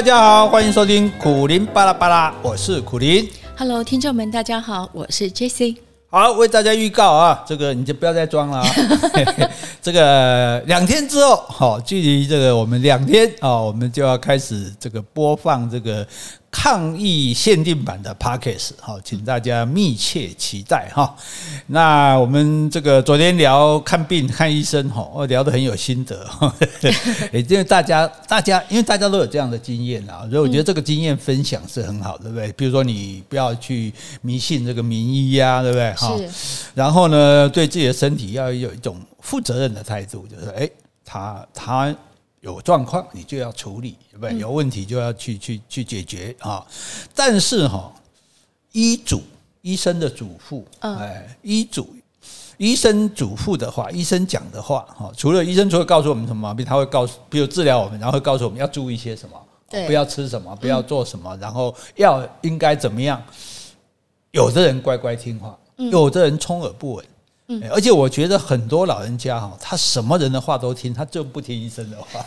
大家好，欢迎收听苦林巴拉巴拉，我是苦林。Hello，听众们，大家好，我是 Jessie。好，为大家预告啊，这个你就不要再装了啊。这个两天之后，好，距离这个我们两天啊，我们就要开始这个播放这个。抗疫限定版的 Podcast 好，请大家密切期待哈。那我们这个昨天聊看病看医生哈，我聊得很有心得，也 因为大家大家因为大家都有这样的经验啊，所以我觉得这个经验分享是很好，对不对？比如说你不要去迷信这个名医呀，对不对？哈。然后呢，对自己的身体要有一种负责任的态度，就是哎，他他。有状况你就要处理，对不对？有问题就要去去去解决啊！但是哈，医嘱医生的嘱咐，哎，医嘱医生嘱咐的话，医生讲的话，哈，除了医生除了告诉我们什么毛病，他会告诉，比如治疗我们，然后会告诉我们要注意些什么，对，不要吃什么，不要做什么，然后要应该怎么样。有的人乖乖听话，有的人充耳不闻。而且我觉得很多老人家哈，他什么人的话都听，他就不听医生的话。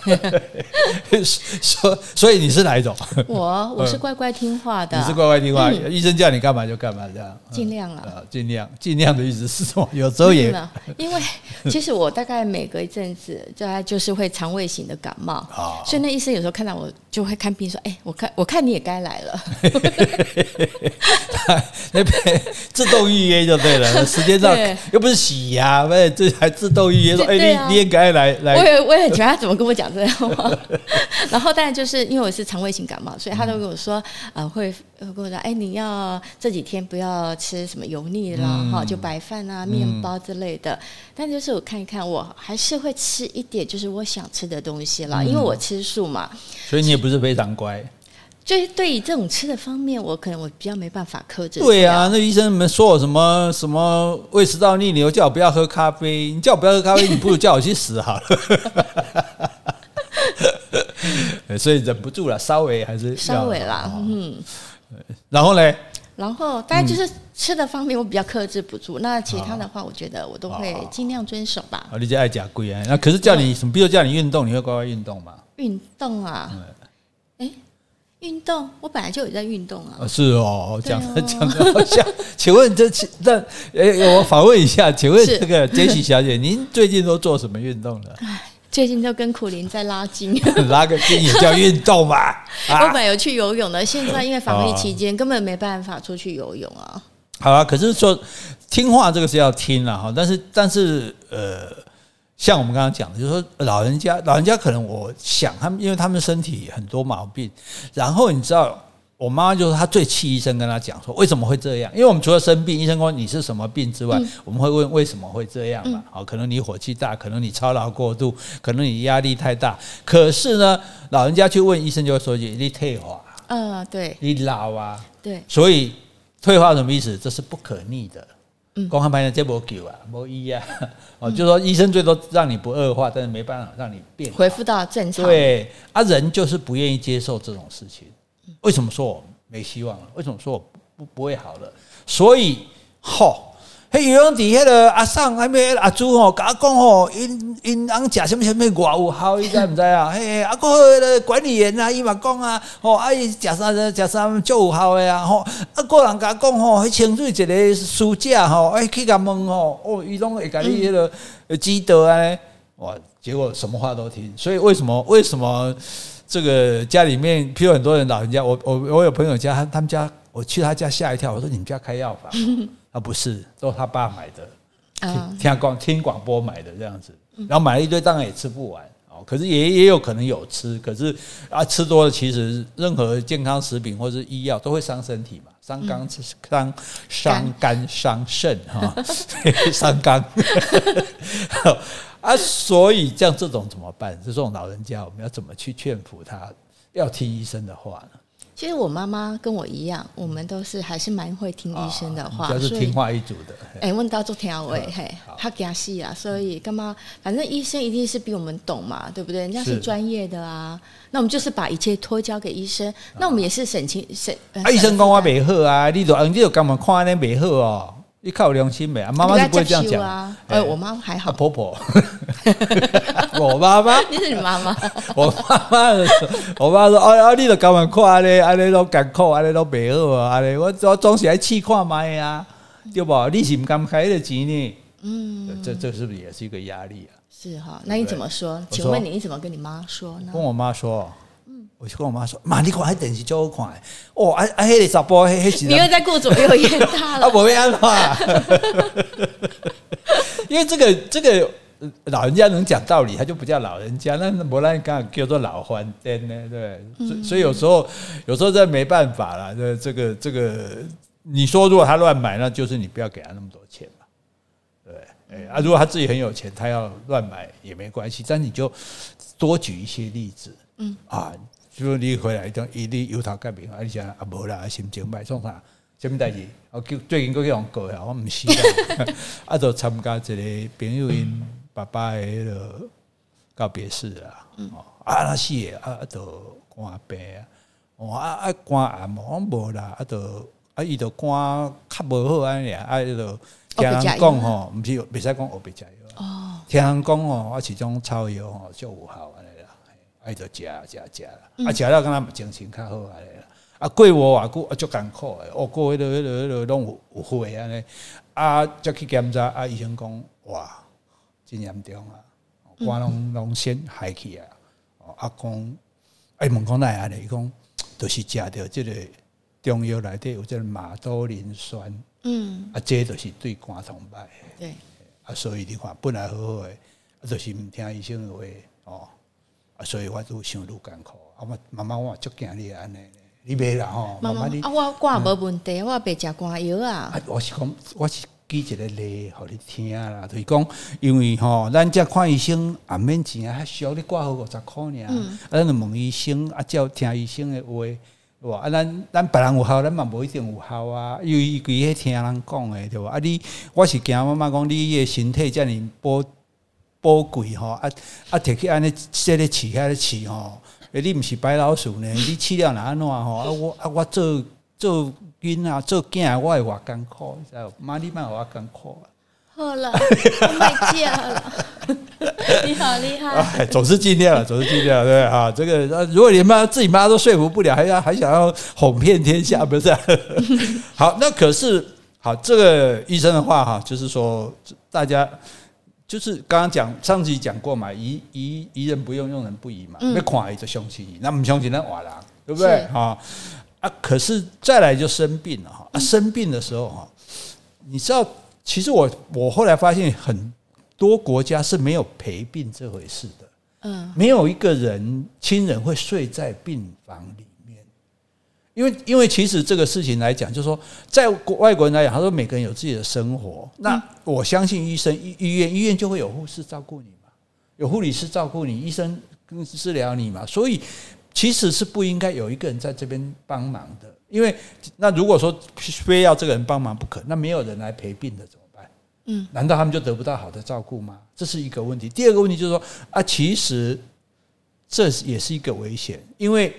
所所以你是哪一种？我我是乖乖听话的。你是乖乖听话，医生叫你干嘛就干嘛，这样。尽量啊，尽量尽量的意思是什么？有时候也因为 其实我大概每隔一阵子，大概就是会肠胃型的感冒，所以那医生有时候看到我就会看病说：“哎，我看我看你也该来了。”那边自动预约就对了，时间上又不是。洗呀，喂，这还自动预约说，哎，你你也该来来。我也我也很喜欢他怎么跟我讲这样话。然后，当然就是因为我是肠胃型感冒，所以他都跟我说，呃，会会跟我说，哎，你要这几天不要吃什么油腻啦，哈，就白饭啊、面包之类的。但就是我看一看，我还是会吃一点，就是我想吃的东西啦，因为我吃素嘛。所以你也不是非常乖。就是对于这种吃的方面，我可能我比较没办法克制。对啊，那医生们说我什么什么胃食道逆流，叫我不要喝咖啡。你叫我不要喝咖啡，你不如叫我去死好了。所以忍不住了，稍微还是稍微啦，嗯。然后呢？然后当然就是吃的方面，我比较克制不住。那其他的话，我觉得我都会尽量遵守吧。你就爱假贵啊？那可是叫你什么？比如叫你运动，你会乖乖运动吗？运动啊。运动，我本来就有在运动啊。是哦，讲的 讲的好像。请问这这，哎，我访问一下，请问这个杰西小姐，您最近都做什么运动呢？最近都跟苦林在拉筋，拉个筋也叫运动嘛？我本来有去游泳的，现在因为防疫期间根本没办法出去游泳啊。好啊，可是说听话这个是要听了哈，但是但是呃。像我们刚刚讲的，就是说老人家，老人家可能我想他们，因为他们身体很多毛病，然后你知道，我妈妈就是她最气医生跟她讲说为什么会这样？因为我们除了生病，医生说你是什么病之外，我们会问为什么会这样嘛？好，可能你火气大，可能你操劳过度，可能你压力太大。可是呢，老人家去问医生就会说句你退化，嗯，对，你老啊，对，所以退化什么意思？这是不可逆的。光看牌的这波救啊，没医啊，哦，就说医生最多让你不恶化，但是没办法让你变恢复到正常。对啊，人就是不愿意接受这种事情。为什么说我没希望了？为什么说我不不会好了？所以，吼。嘿，游泳底下的阿桑还没阿朱吼，甲我讲吼，因因尪食什么什么外有效，你知唔知啊？嘿，阿个管理员啊，伊嘛讲啊，吼，阿姨食啥子食啥足有效的啊，吼，阿个人甲我讲吼，迄清水一个书架吼，哎去甲问吼，哦，伊拢会甲你迄个记得啊，哇，结果什么话都听，所以为什么为什么这个家里面，譬如很多人老人家，我我我有朋友家，他他们家，我去他家吓一跳，我说你们家开药房？啊，不是，都是他爸买的，听听广听广播买的这样子，然后买了一堆，当然也吃不完哦。可是也也有可能有吃，可是啊，吃多了其实任何健康食品或是医药都会伤身体嘛，伤肝、伤伤肝、伤肾哈，伤肝。啊，所以像这种怎么办？这种老人家，我们要怎么去劝服他要听医生的话呢？其实我妈妈跟我一样，我们都是还是蛮会听医生的话，就、哦、是听话一族的。哎，问到做听位，嘿，他给他细啊，所以干嘛？反正医生一定是比我们懂嘛，对不对？人家是专业的啊，那我们就是把一切托交给医生。那我们也是省钱省。啊，医生讲我没好啊，你就你就干嘛看那没好哦？你靠良心没啊？妈妈是不会这样讲啊。呃，我妈还好。婆婆，我妈妈，你是你妈妈。我妈妈，我妈说：“哎呀，你都干嘛看安尼？安尼都艰苦，安尼都袂好啊！安尼我我总是爱试看卖啊，对不？你是唔敢开的钱呢？嗯，这这是不是也是一个压力啊？是哈，那你怎么说？请问你你怎么跟你妈说呢？跟我妈说。我就跟我妈说：“妈，你看还电视就好看哦，啊啊，那个啥波，那那你又在顾左右眼。大了。啊，我没安话，因为这个这个老人家能讲道理，他就不叫老人家，那不然刚叫做老欢颠呢，对，所以所以有时候有时候这没办法了，这这个这个，你说如果他乱买，那就是你不要给他那么多钱嘛，对，哎啊，如果他自己很有钱，他要乱买也没关系，但你就多举一些例子，嗯。啊。”就你回来讲，伊你油头革面，啊，你讲啊无啦，心情歹，创啥？什么代志？我叫最近佫去用过呀，我毋是啦，啊，就参加一个朋友因爸爸的迄落告别式啦，哦，啊，那是诶，啊，就肝病啊，哦，啊啊肝癌无无啦，啊，就啊，伊就肝较无好安尼啊，啊，伊就听人讲吼，毋是袂使讲学白食药，哦，听人讲吼，啊，是种草药吼，足有效。爱着食食食啦，啊食了，敢若精神较好安尼啦。啊过无偌久，啊足艰苦诶。哦过迄落、迄落、迄落拢有有血安尼。啊，则去检查，啊医生讲，哇，真严重啊，肝拢拢先害去啊。哦，啊讲，哎问讲奈安尼，伊讲，都是食着即个中药内底有即个马兜铃酸。嗯，啊，这都是对肝痛歹。对，啊，所以你看本来好好诶，啊，就是毋听医生诶话哦。所以我都想愈艰苦，啊，我妈妈我足惊你安尼，你袂啦吼，妈妈你啊，我肝无问题，我别食肝药啊。啊我是讲，我是举一个例，互你听啦，就是讲，因为吼，咱遮看医生也免钱啊，还需要你挂号五十块尔，啊，咱就问医生，啊，照听医生的话，哇，啊，咱咱别人有效，咱嘛无一定有效啊，因为伊规个听人讲的，对无？啊，你我是惊妈妈讲你个身体遮尔保。宝贵吼，啊啊，摕去安尼说咧饲，遐咧饲吼，诶，你毋是白老鼠呢？你饲了哪安怎吼？啊，我啊，我做做囡仔做囝，我会偌艰苦，知道？妈，你莫互我艰苦啊！好了，我卖价了。你好厉害！哎，总是尽量了，总是尽量，对啊。这个，如果你妈自己妈都说服不了，还要还想要哄骗天下，不是、啊？好，那可是好，这个医生的话哈，就是说大家。就是刚刚讲上集讲过嘛，疑疑疑人不用，用人不疑嘛。那看伊就相信，那不相信那瓦郎，对不对？哈啊，可是再来就生病了哈。啊，生病的时候哈，你知道，其实我我后来发现很多国家是没有陪病这回事的。嗯，没有一个人亲人会睡在病房里。因为，因为其实这个事情来讲，就是说，在外国人来讲，他说每个人有自己的生活。那我相信医生、医医院、医院就会有护士照顾你嘛，有护理师照顾你，医生治疗你嘛。所以其实是不应该有一个人在这边帮忙的。因为那如果说非要这个人帮忙不可，那没有人来陪病的怎么办？嗯，难道他们就得不到好的照顾吗？这是一个问题。第二个问题就是说啊，其实这也是一个危险，因为。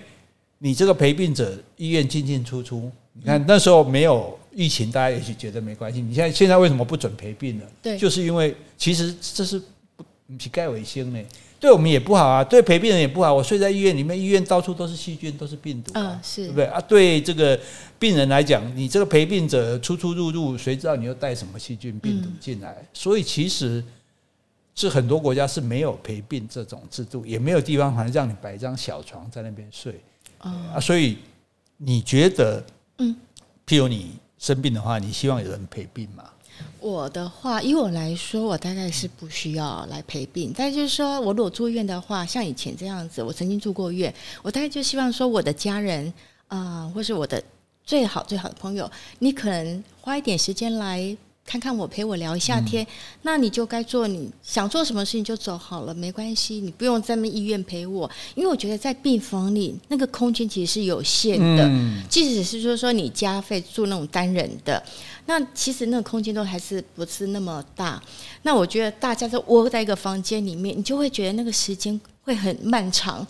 你这个陪病者，医院进进出出，你看那时候没有疫情，大家也许觉得没关系。你现在现在为什么不准陪病呢？对，就是因为其实这是不是盖卫生呢？对我们也不好啊，对陪病人也不好。我睡在医院里面，医院到处都是细菌，都是病毒，嗯，是对不对啊？对这个病人来讲，你这个陪病者出出入入，谁知道你又带什么细菌病毒进来？所以其实是很多国家是没有陪病这种制度，也没有地方好像让你摆一张小床在那边睡。啊，所以你觉得，嗯，譬如你生病的话，你希望有人陪病吗？我的话，以我来说，我大概是不需要来陪病。但就是说我如果住院的话，像以前这样子，我曾经住过院，我大概就希望说我的家人啊、呃，或是我的最好最好的朋友，你可能花一点时间来。看看我，陪我聊一下天，嗯、那你就该做你想做什么事情就走好了，没关系，你不用在那医院陪我，因为我觉得在病房里那个空间其实是有限的，嗯、即使是说说你加费住那种单人的，那其实那个空间都还是不是那么大。那我觉得大家都窝在一个房间里面，你就会觉得那个时间会很漫长。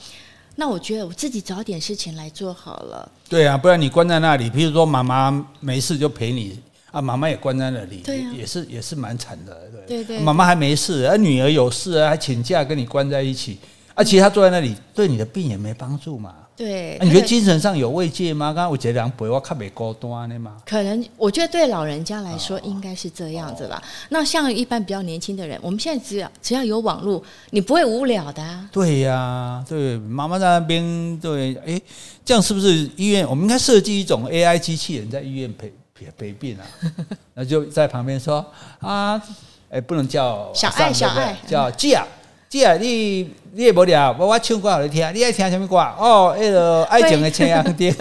那我觉得我自己找点事情来做好了。对啊，不然你关在那里，譬如说妈妈没事就陪你。啊，妈妈也关在那里，对啊、也是也是蛮惨的，对对，妈妈还没事，而女儿有事啊，还请假跟你关在一起，而且她坐在那里，对你的病也没帮助嘛。对，你觉得精神上有慰藉吗？刚刚我觉得两辈我看没高端的嘛。可能我觉得对老人家来说应该是这样子吧。那像一般比较年轻的人，我们现在只要只要有网络，你不会无聊的啊。对呀，对，妈妈在那边，对，哎，这样是不是医院？我们应该设计一种 AI 机器人在医院陪陪陪病啊？那就在旁边说啊，哎，不能叫小爱，小爱叫姐啊。姐啊，你你也无聊，我我唱歌给你听，你爱听什么歌？哦，那个爱情的青阳灯。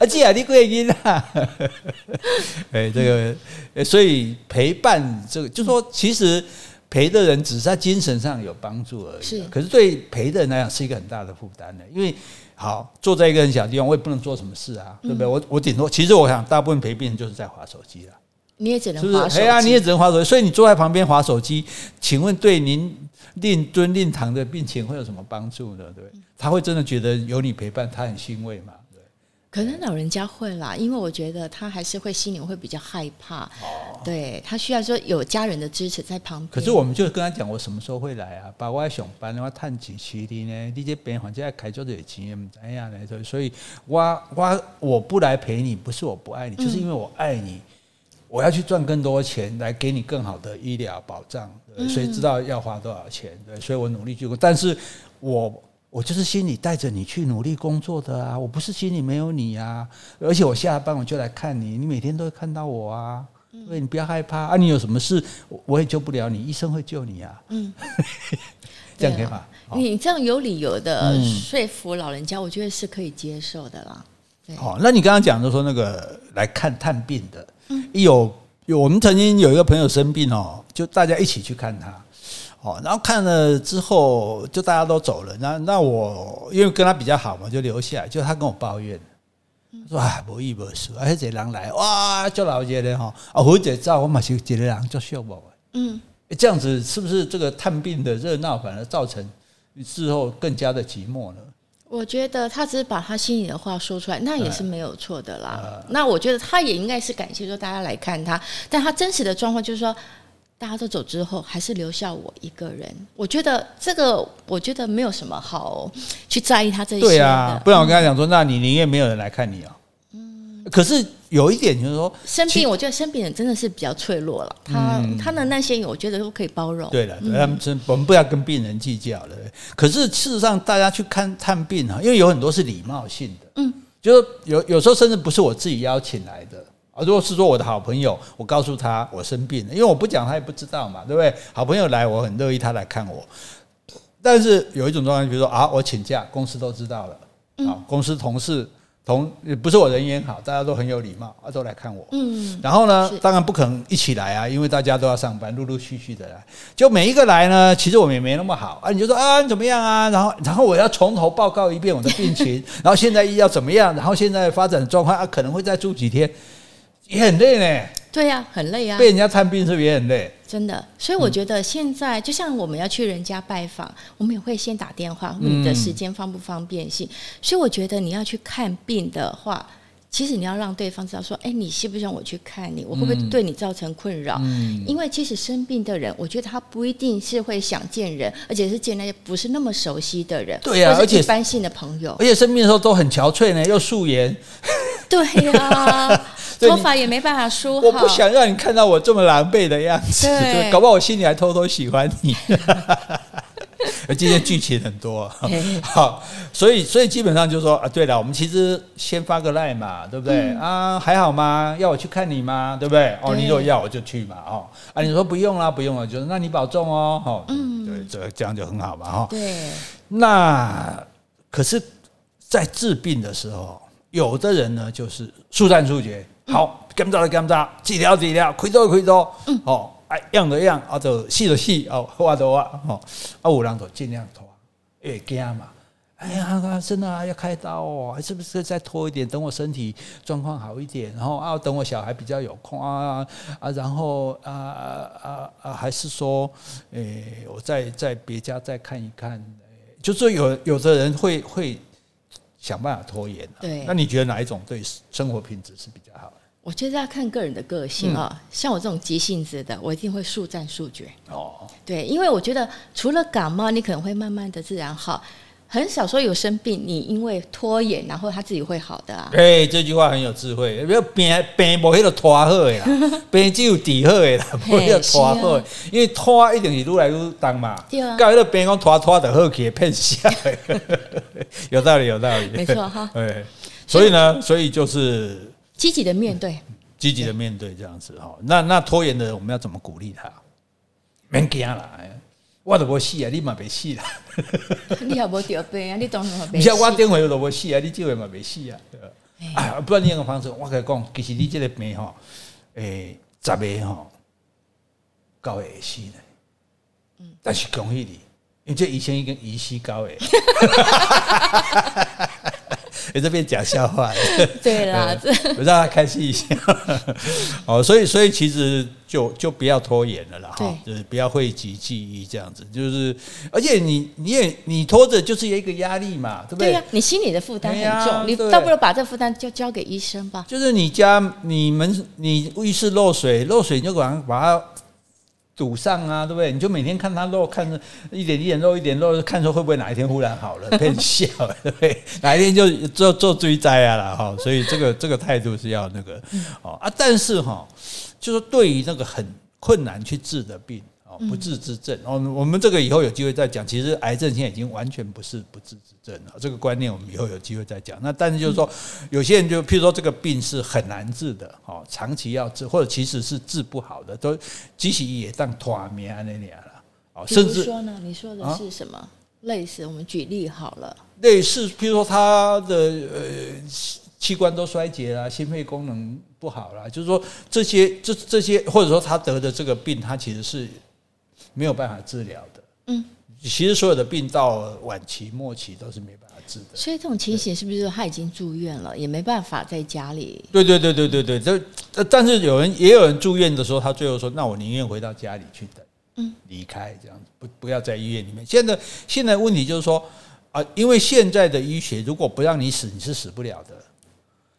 啊，姐啊，你过瘾啦！哎，这个，所以陪伴这个，就说其实陪的人只是在精神上有帮助而已。是，可是对陪的人来讲是一个很大的负担的，因为好坐在一个很小的地方，我也不能做什么事啊，对不对？我我顶多，其实我想大部分陪病人就是在划手机了。你也只能滑手机，哎呀，你也只能划手机。所以你坐在旁边划手机，请问对您令尊令堂的病情会有什么帮助呢？对，他会真的觉得有你陪伴，他很欣慰吗？对，可能老人家会啦，因为我觉得他还是会心里会比较害怕。哦，对，他需要说有家人的支持在旁边。可是我们就跟他讲，我什么时候会来啊？把我上班的话，探几期的呢？你这边反正开做这经验怎样呢？所以我我我不来陪你，不是我不爱你，就是因为我爱你。我要去赚更多钱来给你更好的医疗保障，谁知道要花多少钱？对，所以我努力去，但是我我就是心里带着你去努力工作的啊，我不是心里没有你啊，而且我下班我就来看你，你每天都会看到我啊，所以你不要害怕啊，你有什么事我也救不了你，医生会救你啊，嗯，这样可以吗？你这样有理由的说服老人家，我觉得是可以接受的啦。哦，那你刚刚讲的说那个来看探病的。嗯。有有，我们曾经有一个朋友生病哦，就大家一起去看他，哦，然后看了之后，就大家都走了。那那我因为跟他比较好嘛，就留下来。就他跟我抱怨，说啊，无医无术，而且人来哇，就老些的哈，啊，或者照我嘛是一个人就笑我。嗯，这样子是不是这个探病的热闹反而造成之后更加的寂寞呢？我觉得他只是把他心里的话说出来，那也是没有错的啦。那我觉得他也应该是感谢说大家来看他，但他真实的状况就是说，大家都走之后，还是留下我一个人。我觉得这个，我觉得没有什么好去在意他这些。对啊，不然我跟他讲说，那你宁愿没有人来看你啊。嗯，可是。有一点就是说生病，我觉得生病人真的是比较脆弱了。他他的那些，我觉得都可以包容。对了，他们真我们不要跟病人计较了。可是事实上，大家去看探病啊，因为有很多是礼貌性的。嗯，就是有有时候甚至不是我自己邀请来的啊。如果是说我的好朋友，我告诉他我生病了，因为我不讲他也不知道嘛，对不对？好朋友来，我很乐意他来看我。但是有一种状况，比如说啊，我请假，公司都知道了啊，公司同事。同不是我人缘好，大家都很有礼貌啊，都来看我。嗯，然后呢，当然不可能一起来啊，因为大家都要上班，陆陆续续的来。就每一个来呢，其实我们也没那么好啊。你就说啊，你怎么样啊？然后，然后我要从头报告一遍我的病情，然后现在要怎么样？然后现在发展状况啊，可能会再住几天，也很累呢。对呀、啊，很累啊。被人家探病是不是也很累？真的，所以我觉得现在就像我们要去人家拜访，我们也会先打电话，问你的时间方不方便性。所以我觉得你要去看病的话，其实你要让对方知道说，哎，你希不希望我去看你？我会不会对你造成困扰？因为其实生病的人，我觉得他不一定是会想见人，而且是见那些不是那么熟悉的人，对呀，而且一般性的朋友，而且生病的时候都很憔悴呢，又素颜，对呀。头发也没办法梳好，我不想让你看到我这么狼狈的样子，对，搞不好我心里还偷偷喜欢你。今天剧情很多，好，所以所以基本上就是说啊，对了，我们其实先发个赖嘛，对不对？嗯、啊，还好吗？要我去看你吗？对不对？哦，你如果要我就去嘛，哦，啊，你说不用了，不用了，就是那你保重哦，哦，嗯，对，这这样就很好嘛，哈，对。那可是，在治病的时候，有的人呢，就是速战速决。好，检查了检查，治疗治疗，开刀开刀，嗯，哦，哎，样的样，啊，就死就死，哦，画的画，哦，啊，有人就尽量拖，因为惊嘛，哎呀，真的啊，要开刀哦，是不是再拖一点，等我身体状况好一点，然后啊，等我小孩比较有空啊啊，然后啊啊啊，还是说，诶，我再在别家再看一看，就是有有的人会会想办法拖延，对，那你觉得哪一种对生活品质是比较好的？我觉得要看个人的个性啊、哦，嗯、像我这种急性子的，我一定会速战速决。哦，对，因为我觉得除了感冒，你可能会慢慢的自然好，很少说有生病，你因为拖延，然后他自己会好的啊。哎，这句话很有智慧，不要病病没那个拖好的啦，病只有底好的啦，不要拖好，啊、因为拖一定是越来越重嘛。对啊，搞那个病讲拖拖的好去骗笑，有道理，有道理，没错哈。对，所以呢，所以就是。积极的面对，积极的面对这样子哈。那那拖延的人，我们要怎么鼓励他？免惊啦，我都无死啊，你嘛别死啦。你也无得病啊，你当然嘛别死。你像我电话都无死啊，你这回嘛别死啊。啊，不然你个方式，我跟你讲，其实你这个病哈，诶，十个哈，九个会死的。嗯，但是恭喜你，因为这医生已经医死九个。也这边讲笑话，对啦，我让他开心一下。哦，所以所以其实就就不要拖延了啦，哈，就是不要讳疾忌医这样子，就是而且你你也你拖着就是有一个压力嘛，对不对？对呀，你心里的负担很重，你倒不如把这负担就交给医生吧。就是你家你们你浴室漏水，漏水你就把把它。堵上啊，对不对？你就每天看他漏，看着一点一点漏，一点漏，看说会不会哪一天忽然好了，变笑，对不对？哪一天就做做追灾啊了哈。所以这个这个态度是要那个哦啊，但是哈，就是对于那个很困难去治的病。不治之症，哦，我们这个以后有机会再讲。其实癌症现在已经完全不是不治之症了，这个观念我们以后有机会再讲。那但是就是说，有些人就譬如说这个病是很难治的，哦，长期要治，或者其实是治不好的，都即使也当拖命那样了。哦，甚至说呢，你说的是什么？啊、类似，我们举例好了，类似譬如说他的呃器官都衰竭了，心肺功能不好了，就是说这些这这些，或者说他得的这个病，他其实是。没有办法治疗的，嗯，其实所有的病到晚期末期都是没办法治的。所以这种情形是不是他已经住院了，也没办法在家里？对对对对对对，这但是有人也有人住院的时候，他最后说：“那我宁愿回到家里去等，嗯，离开这样子，不不要在医院里面。”现在现在问题就是说啊，因为现在的医学如果不让你死，你是死不了的。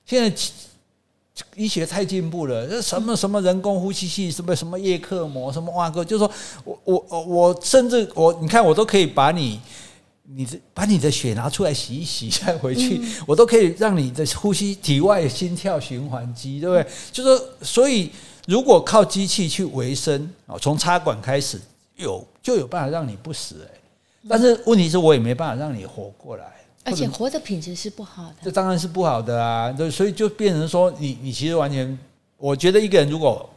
现在。医学太进步了，这什么什么人工呼吸器，什么什么叶克膜，什么哇哥，就是说我我我甚至我你看我都可以把你你这把你的血拿出来洗一洗再回去，嗯、我都可以让你的呼吸体外心跳循环机，对不对？就是说，所以如果靠机器去维生啊，从插管开始有就有办法让你不死哎，但是问题是我也没办法让你活过来。而且活的品质是不好的，这当然是不好的啊！对，所以就变成说，你你其实完全，我觉得一个人如果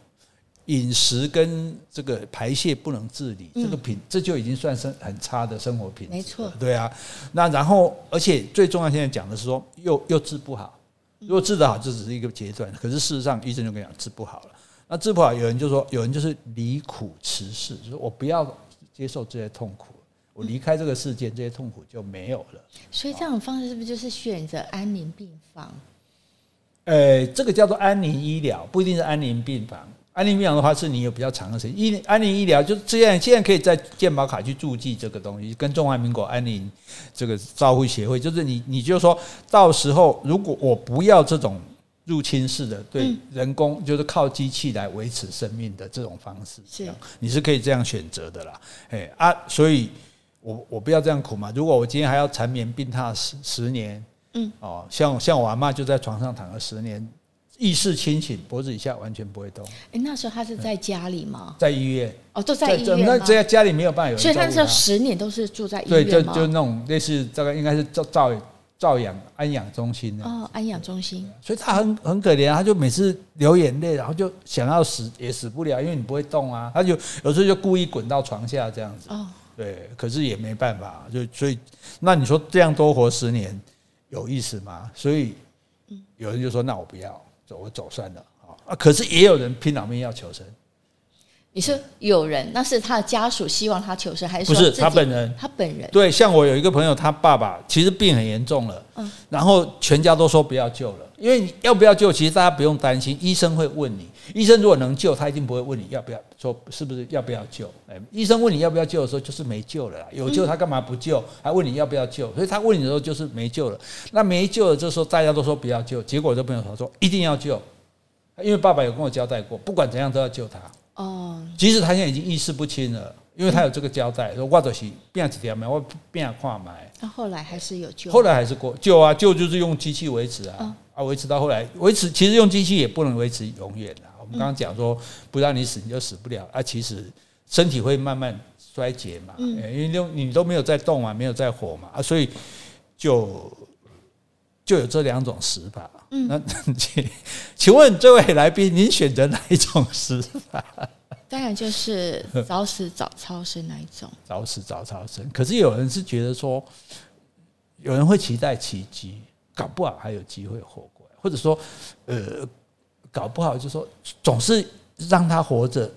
饮食跟这个排泄不能自理，这个品这就已经算是很差的生活品质。没错，对啊。那然后，而且最重要，现在讲的是说，又又治不好。如果治得好，这只是一个阶段。可是事实上，医生就跟你讲，治不好了。那治不好，有人就说，有人就是离苦辞世，就是我不要接受这些痛苦。我离开这个世界，这些痛苦就没有了。所以这种方式是不是就是选择安宁病房？呃，这个叫做安宁医疗，不一定是安宁病房。安宁病房的话，是你有比较长的时间。医安宁医疗就这样，现在可以在健保卡去注记这个东西，跟中华民国安宁这个照护协会，就是你，你就说到时候，如果我不要这种入侵式的对人工，就是靠机器来维持生命的这种方式，是，你是可以这样选择的啦。哎啊，所以。我我不要这样苦嘛！如果我今天还要缠绵病榻十十年，嗯，哦，像像我阿妈就在床上躺了十年，意识清醒，脖子以下完全不会动。哎，那时候他是在家里吗？在医院。哦，都在医院。那在家里没有办法有。所以那时候十年都是住在医院。对，就就那种类似这个，应该是照照照养安养中心。哦，安养中心。所以他很很可怜，他就每次流眼泪，然后就想要死也死不了，因为你不会动啊。他就有时候就故意滚到床下这样子。哦。对，可是也没办法，就所以，那你说这样多活十年有意思吗？所以有人就说：“那我不要走，我走算了。”啊，可是也有人拼老命要求生。你说有人，那是他的家属希望他求生，还是不是他本人？他本人对，像我有一个朋友，他爸爸其实病很严重了，嗯，然后全家都说不要救了，因为你要不要救，其实大家不用担心，医生会问你，医生如果能救，他一定不会问你要不要，说是不是要不要救？哎，医生问你要不要救的时候，就是没救了，有救他干嘛不救？还问你要不要救？所以他问你的时候就是没救了，那没救了，这时候大家都说不要救，结果这朋友他说一定要救。因为爸爸有跟我交代过，不管怎样都要救他。哦，即使他现在已经意识不清了，因为他有这个交代，说我就是变几条嘛，我变跨买。那后来还是有救，后来还是过救啊，救就是用机器维持啊，啊维持到后来维持，其实用机器也不能维持永远的。我们刚刚讲说，不让你死你就死不了啊，其实身体会慢慢衰竭嘛，因为都你都没有在动啊，没有在活嘛啊，所以就就有这两种死法。嗯，那 请请问这位来宾，您选择哪一种死法？当然就是早死早超生那一种。早死早超生，可是有人是觉得说，有人会期待奇迹，搞不好还有机会活过来，或者说，呃，搞不好就是说总是让他活着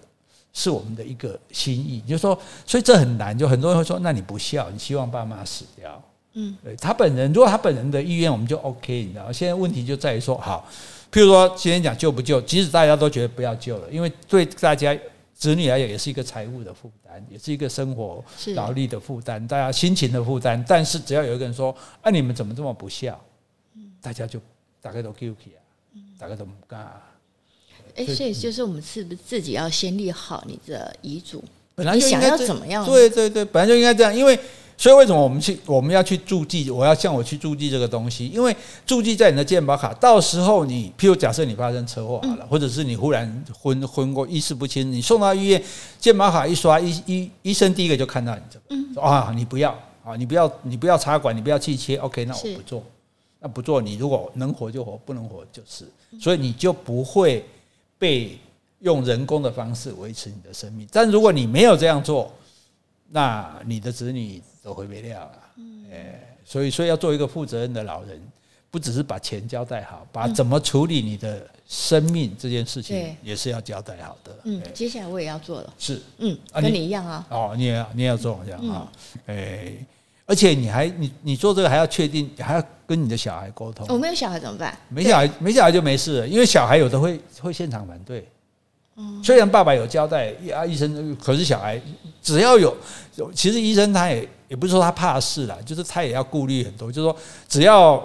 是我们的一个心意。就是说，所以这很难，就很多人会说，那你不孝，你希望爸妈死掉。嗯，对他本人，如果他本人的意愿，我们就 OK，你知道吗？现在问题就在于说，好，譬如说今天讲救不救，即使大家都觉得不要救了，因为对大家子女来讲也是一个财务的负担，也是一个生活劳力的负担，大家心情的负担。但是只要有一个人说，啊，你们怎么这么不孝？大家就大概都 guilty 啊，大概都不干。哎，所以就是我们是不是自己要先立好你的遗嘱？本来就应该要怎么样？对对对，本来就应该这样，因为。所以为什么我们去我们要去注记？我要向我去注记这个东西，因为注记在你的健保卡，到时候你，譬如假设你发生车祸好了，或者是你忽然昏昏过、意识不清，你送到医院，健保卡一刷，医医医生第一个就看到你这个，说啊，你不要啊，你不要你不要插管，你不要气切，OK，那我不做，那不做，你如果能活就活，不能活就是，所以你就不会被用人工的方式维持你的生命。但如果你没有这样做，那你的子女。都会没料了，哎，所以所以要做一个负责任的老人，不只是把钱交代好，把怎么处理你的生命这件事情也是要交代好的。嗯，接下来我也要做了。是，嗯，跟你一样啊。哦，你也要你也要做这样啊，哎，而且你还你你做这个还要确定，还要跟你的小孩沟通。我没有小孩怎么办？没小孩没小孩就没事了，因为小孩有的会会现场反对。虽然爸爸有交代啊，医生，可是小孩只要有，其实医生他也也不是说他怕事啦，就是他也要顾虑很多，就是说只要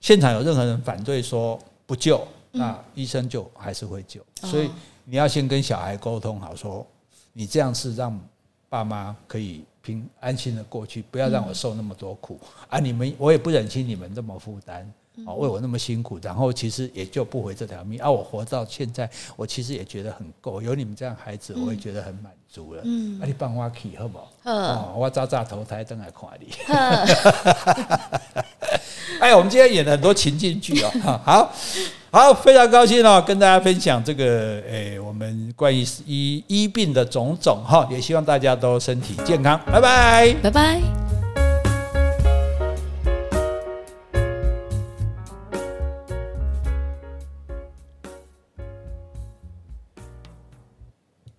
现场有任何人反对说不救，那医生就还是会救。所以你要先跟小孩沟通好，说你这样是让爸妈可以平安心的过去，不要让我受那么多苦啊！你们我也不忍心你们这么负担。哦，为我那么辛苦，然后其实也就不回这条命啊！我活到现在，我其实也觉得很够，有你们这样孩子，我也觉得很满足了。嗯，啊，你帮我去好不好？哦，我早早投胎，等来看你。哎，我们今天演了很多情境剧哦，好好，非常高兴哦，跟大家分享这个诶，我们关于医医病的种种哈，也希望大家都身体健康，拜拜，拜拜。